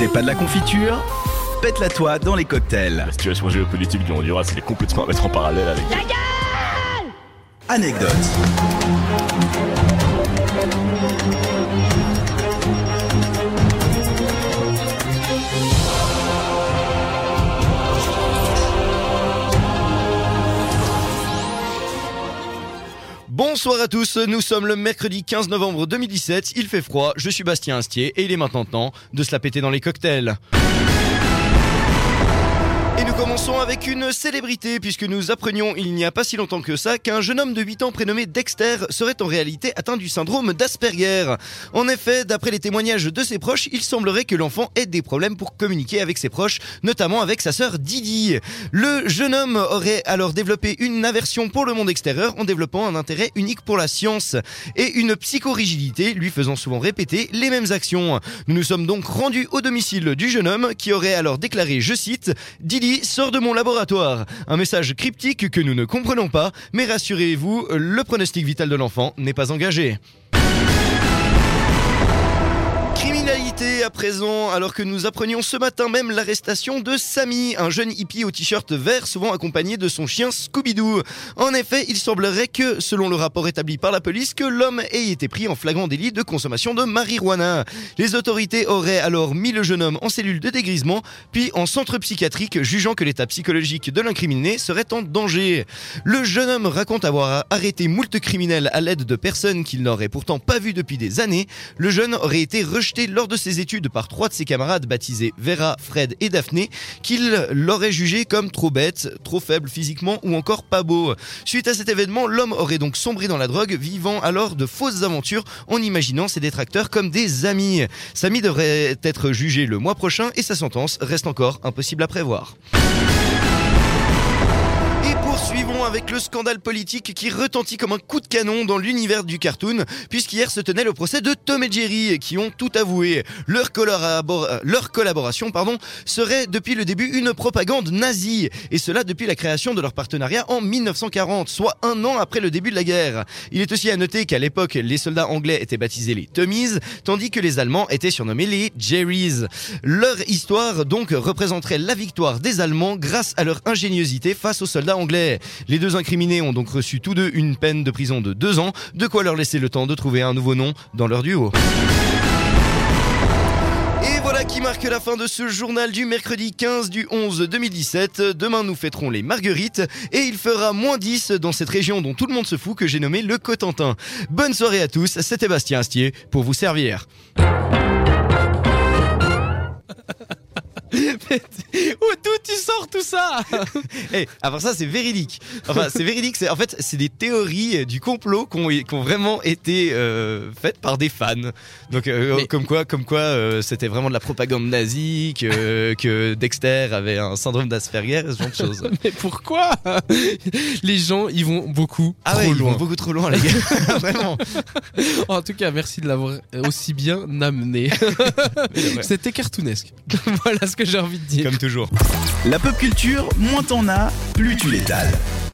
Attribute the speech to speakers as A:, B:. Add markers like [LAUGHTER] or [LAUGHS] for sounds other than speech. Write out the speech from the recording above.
A: C'est pas de la confiture Pète-la toi dans les cocktails.
B: La situation géopolitique du Honduras, elle est complètement à mettre en parallèle avec.
A: Anecdote.
C: Bonsoir à tous, nous sommes le mercredi 15 novembre 2017, il fait froid, je suis Bastien Astier et il est maintenant temps de se la péter dans les cocktails. Commençons avec une célébrité puisque nous apprenions il n'y a pas si longtemps que ça qu'un jeune homme de 8 ans prénommé Dexter serait en réalité atteint du syndrome d'Asperger. En effet, d'après les témoignages de ses proches, il semblerait que l'enfant ait des problèmes pour communiquer avec ses proches, notamment avec sa sœur Didi. Le jeune homme aurait alors développé une aversion pour le monde extérieur en développant un intérêt unique pour la science et une psychorigidité lui faisant souvent répéter les mêmes actions. Nous nous sommes donc rendus au domicile du jeune homme qui aurait alors déclaré, je cite, Didi de mon laboratoire. Un message cryptique que nous ne comprenons pas, mais rassurez-vous, le pronostic vital de l'enfant n'est pas engagé. Criminalité à présent, alors que nous apprenions ce matin même l'arrestation de Samy, un jeune hippie au t-shirt vert, souvent accompagné de son chien Scooby-Doo. En effet, il semblerait que, selon le rapport établi par la police, que l'homme ait été pris en flagrant délit de consommation de marijuana. Les autorités auraient alors mis le jeune homme en cellule de dégrisement, puis en centre psychiatrique, jugeant que l'état psychologique de l'incriminé serait en danger. Le jeune homme raconte avoir arrêté moult criminels à l'aide de personnes qu'il n'aurait pourtant pas vues depuis des années. Le jeune aurait été rejeté lors de ses études par trois de ses camarades baptisés Vera, Fred et Daphné, qu'il l'aurait jugé comme trop bête, trop faible physiquement ou encore pas beau. Suite à cet événement, l'homme aurait donc sombré dans la drogue, vivant alors de fausses aventures en imaginant ses détracteurs comme des amis. Samy devrait être jugé le mois prochain et sa sentence reste encore impossible à prévoir. Poursuivons avec le scandale politique qui retentit comme un coup de canon dans l'univers du cartoon, puisqu'hier se tenait le procès de Tom et Jerry, qui ont tout avoué. Leur, euh, leur collaboration pardon, serait depuis le début une propagande nazie, et cela depuis la création de leur partenariat en 1940, soit un an après le début de la guerre. Il est aussi à noter qu'à l'époque, les soldats anglais étaient baptisés les Tommies, tandis que les Allemands étaient surnommés les Jerrys. Leur histoire donc représenterait la victoire des Allemands grâce à leur ingéniosité face aux soldats anglais. Les deux incriminés ont donc reçu tous deux une peine de prison de deux ans, de quoi leur laisser le temps de trouver un nouveau nom dans leur duo. Et voilà qui marque la fin de ce journal du mercredi 15 du 11 2017. Demain nous fêterons les Marguerites et il fera moins 10 dans cette région dont tout le monde se fout que j'ai nommé le Cotentin. Bonne soirée à tous, c'était Bastien Astier pour vous servir. [LAUGHS]
D: d'où tu sors tout ça [LAUGHS]
C: Eh, à part ça, c'est véridique. Enfin, c'est véridique. En fait, c'est des théories du complot qui ont, vraiment été euh, faites par des fans. Donc, euh,
D: Mais-
C: comme quoi, comme quoi, euh, c'était vraiment de la propagande nazie, que, [LAUGHS] que Dexter avait un syndrome d'Asperger, ce genre de choses.
D: Mais pourquoi Les gens, ils vont beaucoup
C: Ah
D: trop
C: ouais, ils
D: loin.
C: vont beaucoup trop loin, les gars. vraiment.
D: En tout cas, merci de l'avoir aussi bien amené. C'était cartoonesque. voilà ce que j'ai envie de dire.
C: Comme toujours.
A: La pop culture, moins t'en as, plus tu l'étales.